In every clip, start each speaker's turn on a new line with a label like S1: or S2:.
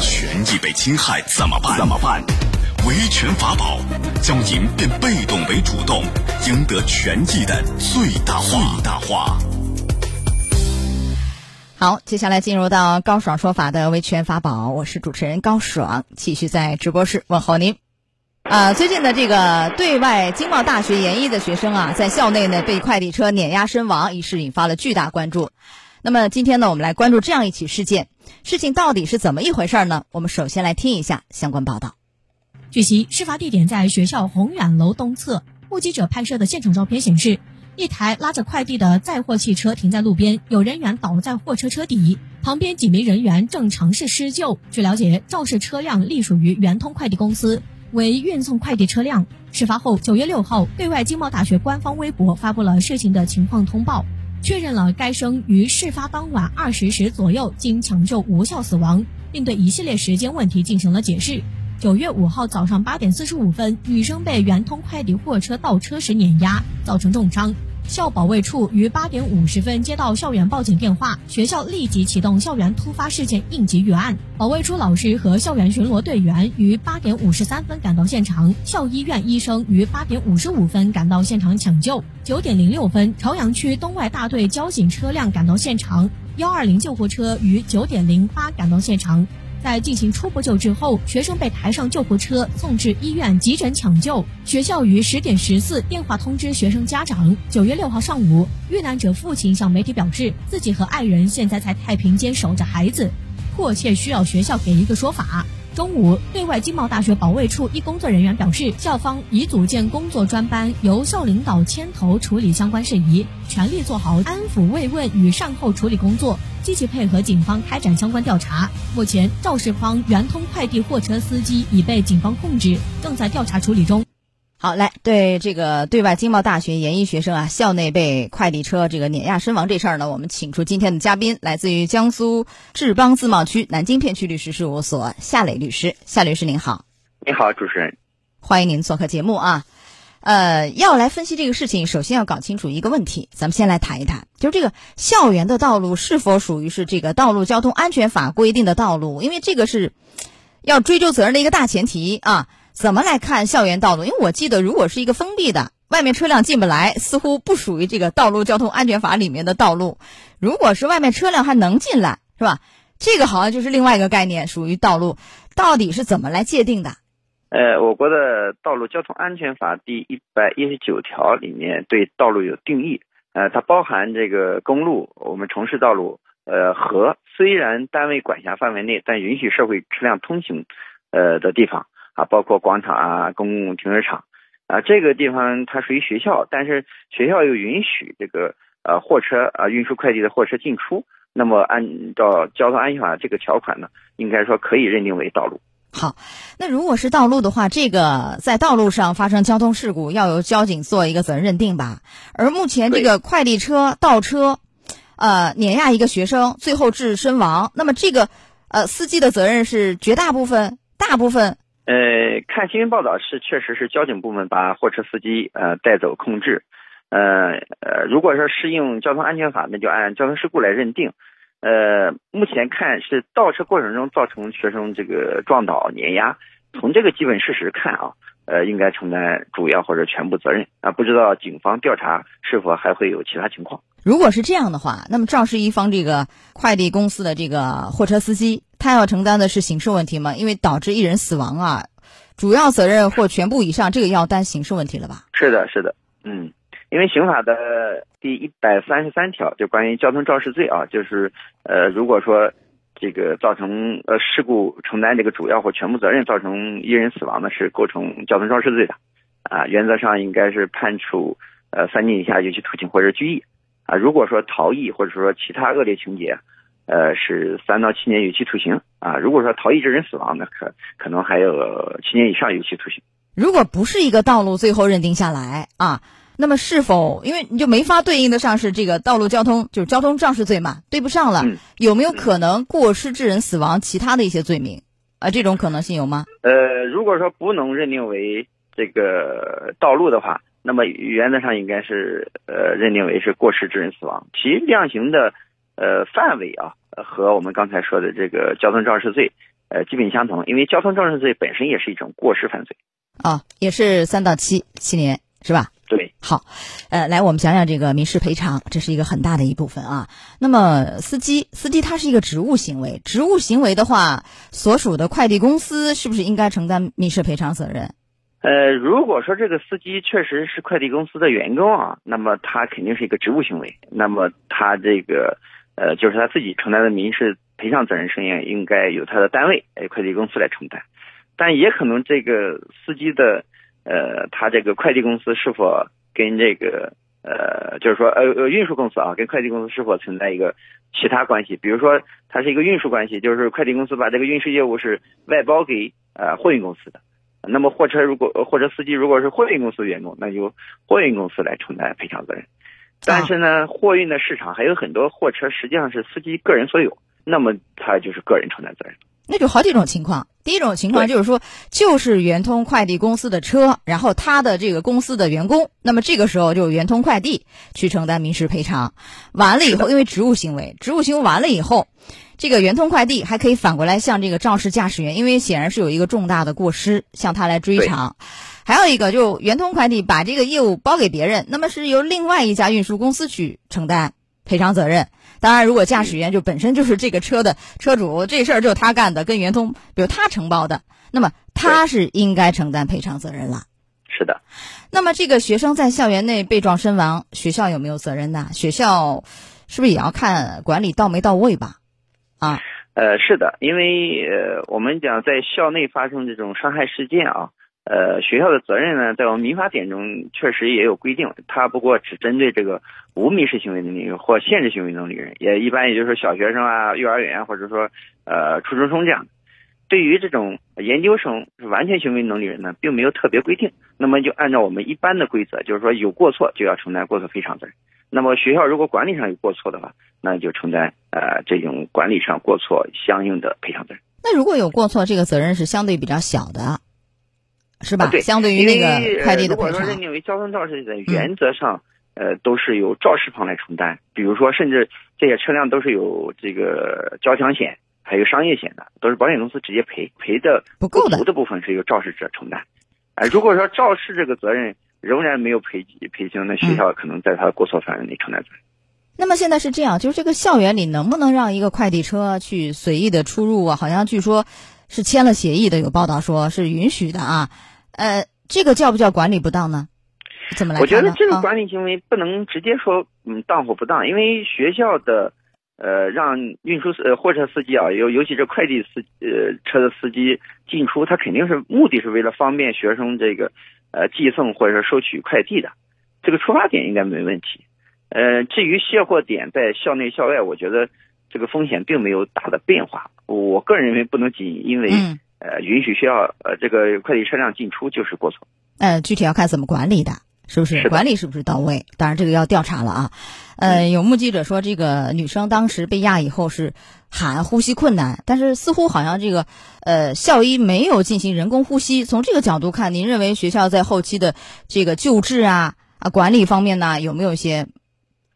S1: 权益被侵害怎么办？怎么办？维权法宝，将您变被动为主动，赢得权益的最大化。最大化。
S2: 好，接下来进入到高爽说法的维权法宝，我是主持人高爽，继续在直播室问候您。啊，最近的这个对外经贸大学研一的学生啊，在校内呢被快递车碾压身亡一事引发了巨大关注。那么今天呢，我们来关注这样一起事件，事情到底是怎么一回事呢？我们首先来听一下相关报道。
S3: 据悉，事发地点在学校宏远楼东侧。目击者拍摄的现场照片显示，一台拉着快递的载货汽车停在路边，有人员倒在货车车底，旁边几名人员正尝试施救。据了解，肇事车辆隶属于圆通快递公司，为运送快递车辆。事发后，九月六号，对外经贸大学官方微博发布了事情的情况通报，确认了该生于事发当晚二十时左右经抢救无效死亡，并对一系列时间问题进行了解释。九月五号早上八点四十五分，女生被圆通快递货车倒车时碾压，造成重伤。校保卫处于八点五十分接到校园报警电话，学校立即启动校园突发事件应急预案。保卫处老师和校园巡逻队员于八点五十三分赶到现场，校医院医生于八点五十五分赶到现场抢救。九点零六分，朝阳区东外大队交警车辆赶到现场，幺二零救护车于九点零八赶到现场。在进行初步救治后，学生被抬上救护车送至医院急诊抢救。学校于十点十四电话通知学生家长。九月六号上午，遇难者父亲向媒体表示，自己和爱人现在在太平间守着孩子，迫切需要学校给一个说法。中午，对外经贸大学保卫处一工作人员表示，校方已组建工作专班，由校领导牵头处理相关事宜，全力做好安抚慰问与善后处理工作，积极配合警方开展相关调查。目前，肇事方圆通快递货车司机已被警方控制，正在调查处理中。
S2: 好，来对这个对外经贸大学研一学生啊，校内被快递车这个碾压身亡这事儿呢，我们请出今天的嘉宾，来自于江苏志邦自贸区南京片区律师事务所夏磊律师。夏律师您好，
S4: 你好，主持人，
S2: 欢迎您做客节目啊。呃，要来分析这个事情，首先要搞清楚一个问题，咱们先来谈一谈，就是这个校园的道路是否属于是这个道路交通安全法规定的道路？因为这个是要追究责任的一个大前提啊。怎么来看校园道路？因为我记得，如果是一个封闭的，外面车辆进不来，似乎不属于这个道路交通安全法里面的道路。如果是外面车辆还能进来，是吧？这个好像就是另外一个概念，属于道路。到底是怎么来界定的？
S4: 呃，我国的道路交通安全法第一百一十九条里面对道路有定义。呃，它包含这个公路、我们城市道路，呃，和虽然单位管辖范围内，但允许社会车辆通行，呃的地方。啊，包括广场啊、公共停车场啊，这个地方它属于学校，但是学校又允许这个呃货车啊运输快递的货车进出，那么按照交通安全法这个条款呢，应该说可以认定为道路。
S2: 好，那如果是道路的话，这个在道路上发生交通事故，要由交警做一个责任认定吧？而目前这个快递车倒车，呃，碾压一个学生，最后致身亡，那么这个呃司机的责任是绝大部分、大部分。
S4: 呃，看新闻报道是，确实是交警部门把货车司机呃带走控制，呃呃，如果说适用交通安全法，那就按交通事故来认定。呃，目前看是倒车过程中造成学生这个撞倒碾压，从这个基本事实看啊，呃，应该承担主要或者全部责任啊。不知道警方调查是否还会有其他情况？
S2: 如果是这样的话，那么肇事一方这个快递公司的这个货车司机。他要承担的是刑事问题吗？因为导致一人死亡啊，主要责任或全部以上，这个要担刑事问题了吧？
S4: 是的，是的，嗯，因为刑法的第一百三十三条就关于交通肇事罪啊，就是呃，如果说这个造成呃事故承担这个主要或全部责任，造成一人死亡的是构成交通肇事罪的，啊，原则上应该是判处呃三年以下有期徒刑或者拘役，啊，如果说逃逸或者说其他恶劣情节。呃，是三到七年有期徒刑啊。如果说逃逸致人死亡，那可可能还有七年以上有期徒刑。
S2: 如果不是一个道路，最后认定下来啊，那么是否因为你就没法对应得上是这个道路交通就是交通肇事罪嘛？对不上了，有没有可能过失致人死亡其他的一些罪名啊？这种可能性有吗？
S4: 呃，如果说不能认定为这个道路的话，那么原则上应该是呃认定为是过失致人死亡，其量刑的。呃，范围啊，和我们刚才说的这个交通肇事罪，呃，基本相同，因为交通肇事罪本身也是一种过失犯罪。
S2: 啊，也是三到七七年，是吧？好，呃，来，我们讲讲这个民事赔偿，这是一个很大的一部分啊。那么，司机，司机他是一个职务行为，职务行为的话，所属的快递公司是不是应该承担民事赔偿责任？
S4: 呃，如果说这个司机确实是快递公司的员工啊，那么他肯定是一个职务行为，那么他这个呃，就是他自己承担的民事赔偿责任声音应该由他的单位，呃，快递公司来承担，但也可能这个司机的。呃，他这个快递公司是否跟这个呃，就是说呃呃运输公司啊，跟快递公司是否存在一个其他关系？比如说，它是一个运输关系，就是快递公司把这个运输业务是外包给呃货运公司的。那么货车如果货车司机如果是货运公司员工，那就货运公司来承担赔偿责任。但是呢，货运的市场还有很多货车实际上是司机个人所有，那么他就是个人承担责任。
S2: 那就好几种情况。第一种情况就是说，就是圆通快递公司的车，然后他的这个公司的员工，那么这个时候就圆通快递去承担民事赔偿。完了以后，因为职务行为，职务行为完了以后，这个圆通快递还可以反过来向这个肇事驾驶员，因为显然是有一个重大的过失，向他来追偿。还有一个，就圆通快递把这个业务包给别人，那么是由另外一家运输公司去承担赔偿责任。当然，如果驾驶员就本身就是这个车的车主，这事儿就是他干的，跟圆通比如他承包的，那么他是应该承担赔偿责任了。
S4: 是的。
S2: 那么这个学生在校园内被撞身亡，学校有没有责任呢？学校是不是也要看管理到没到位吧？啊？
S4: 呃，是的，因为呃，我们讲在校内发生这种伤害事件啊。呃，学校的责任呢，在我们民法典中确实也有规定，它不过只针对这个无民事行为能力人或限制行为能力人，也一般也就是小学生啊、幼儿园或者说呃初中生这样。对于这种研究生是完全行为能力人呢，并没有特别规定。那么就按照我们一般的规则，就是说有过错就要承担过错赔偿责任。那么学校如果管理上有过错的话，那就承担呃这种管理上过错相应的赔偿责任。
S2: 那如果有过错，这个责任是相对比较小的。是吧？
S4: 对，
S2: 相对于那个快递的赔偿。
S4: 如果说认定为交通肇事的，原则上，呃，都是由肇事方来承担。比如说，甚至这些车辆都是有这个交强险，还有商业险的，都是保险公司直接赔，赔的
S2: 不够
S4: 的部分是由肇事者承担。啊，如果说肇事这个责任仍然没有赔赔清，那学校可能在他的过错范围内承担责任。
S2: 那么现在是这样，就是这个校园里能不能让一个快递车去随意的出入啊？好像据说。是签了协议的，有报道说是允许的啊，呃，这个叫不叫管理不当呢？怎么来？
S4: 我觉得这个管理行为不能直接说嗯当或不当，因为学校的呃让运输呃货车司机啊，尤尤其是快递司呃车的司机进出，他肯定是目的是为了方便学生这个呃寄送或者是收取快递的，这个出发点应该没问题。呃，至于卸货点在校内校外，我觉得。这个风险并没有大的变化，我个人认为不能仅因为呃允许需要呃这个快递车辆进出就是过错。
S2: 呃，具体要看怎么管理的，是不是？管理是不是到位？当然这个要调查了啊。呃，有目击者说，这个女生当时被压以后是喊呼吸困难，但是似乎好像这个呃校医没有进行人工呼吸。从这个角度看，您认为学校在后期的这个救治啊啊管理方面呢，有没有一些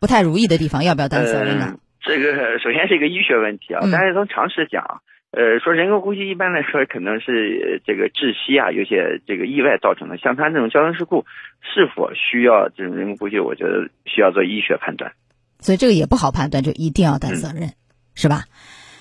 S2: 不太如意的地方？要不要担责任呢？
S4: 这个首先是一个医学问题啊，但是从常识讲，呃，说人工呼吸一般来说可能是这个窒息啊，有些这个意外造成的。像他这种交通事故，是否需要这种人工呼吸？我觉得需要做医学判断。
S2: 所以这个也不好判断，就一定要担责任，是吧？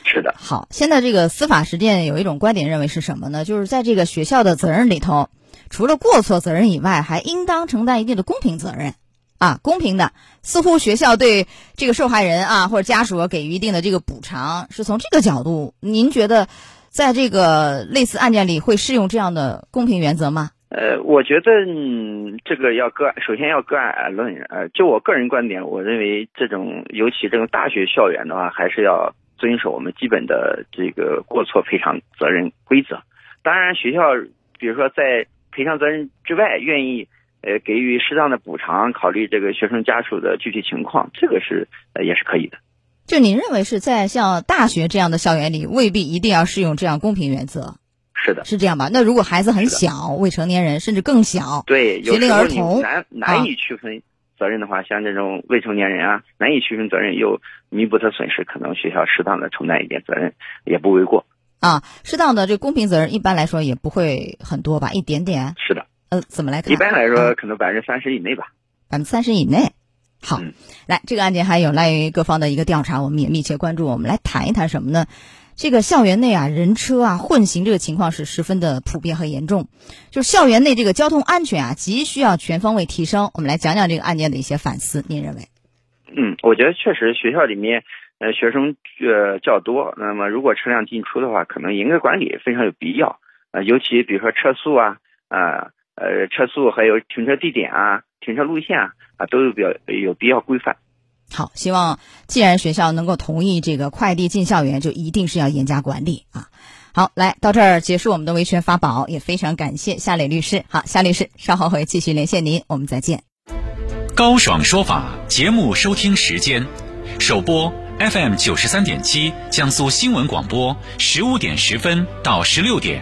S4: 是的。
S2: 好，现在这个司法实践有一种观点认为是什么呢？就是在这个学校的责任里头，除了过错责任以外，还应当承担一定的公平责任。啊，公平的，似乎学校对这个受害人啊或者家属给予一定的这个补偿，是从这个角度，您觉得，在这个类似案件里会适用这样的公平原则吗？
S4: 呃，我觉得嗯，这个要个，首先要个案而论。呃，就我个人观点，我认为这种尤其这种大学校园的话，还是要遵守我们基本的这个过错赔偿责任规则。当然，学校比如说在赔偿责任之外，愿意。呃，给予适当的补偿，考虑这个学生家属的具体情况，这个是呃也是可以的。
S2: 就您认为是在像大学这样的校园里，未必一定要适用这样公平原则？
S4: 是的，
S2: 是这样吧？那如果孩子很小，未成年人甚至更小，
S4: 对，
S2: 学龄儿童
S4: 难难以区分责任的话，像这种未成年人啊，难以区分责任又弥补他损失，可能学校适当的承担一点责任也不为过。
S2: 啊，适当的这公平责任一般来说也不会很多吧，一点点。
S4: 是的，
S2: 呃，怎么来看？
S4: 一般来说，可能百分之三十以内吧。
S2: 百分之三十以内。好，
S4: 嗯
S2: 来，这个案件还有赖于各方的一个调查，我们也密切关注。我们来谈一谈什么呢？这个校园内啊，人车啊混行这个情况是十分的普遍和严重，就是校园内这个交通安全啊，急需要全方位提升。我们来讲讲这个案件的一些反思，您认为？
S4: 嗯，我觉得确实学校里面呃学生呃较多，那么如果车辆进出的话，可能严格管理非常有必要。呃，尤其比如说车速啊，啊呃车速还有停车地点啊、停车路线啊啊都有比较有必要规范。
S2: 好，希望既然学校能够同意这个快递进校园，就一定是要严加管理啊。好，来到这儿结束我们的维权法宝，也非常感谢夏磊律师。好，夏律师稍后会继续连线您，我们再见。
S1: 高爽说法节目收听时间：首播 FM 九十三点七，江苏新闻广播十五点十分到十六点；